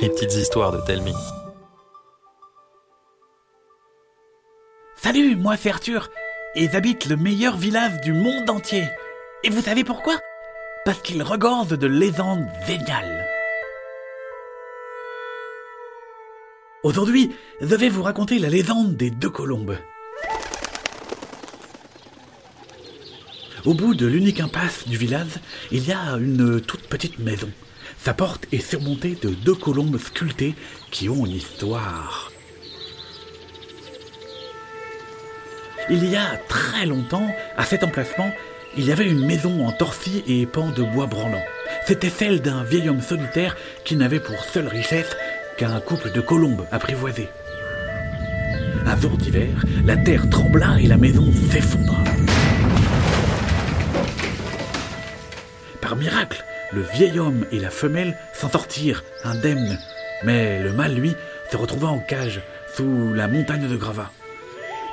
Les petites histoires de Telmi. Salut, moi c'est Arthur, et j'habite le meilleur village du monde entier. Et vous savez pourquoi? Parce qu'il regorge de légendes géniales. Aujourd'hui, je vais vous raconter la légende des deux colombes. Au bout de l'unique impasse du village, il y a une toute petite maison. Sa porte est surmontée de deux colombes sculptées qui ont une histoire. Il y a très longtemps, à cet emplacement, il y avait une maison en torsis et pans de bois branlant. C'était celle d'un vieil homme solitaire qui n'avait pour seule richesse qu'un couple de colombes apprivoisées. Un jour d'hiver, la terre trembla et la maison s'effondra. Par miracle, le vieil homme et la femelle s'en sortirent indemnes, mais le mâle, lui, se retrouva en cage sous la montagne de gravats.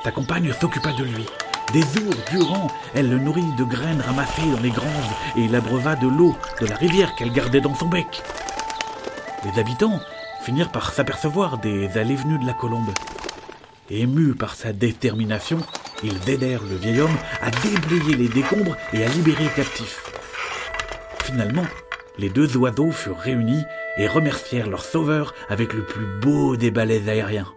Sa compagne s'occupa de lui. Des jours durant, elle le nourrit de graines ramassées dans les granges et l'abreuva de l'eau de la rivière qu'elle gardait dans son bec. Les habitants finirent par s'apercevoir des allées-venues de la colombe. Émus par sa détermination, ils aidèrent le vieil homme à déblayer les décombres et à libérer le captif. Finalement, les deux oiseaux furent réunis et remercièrent leur sauveur avec le plus beau des balais aériens.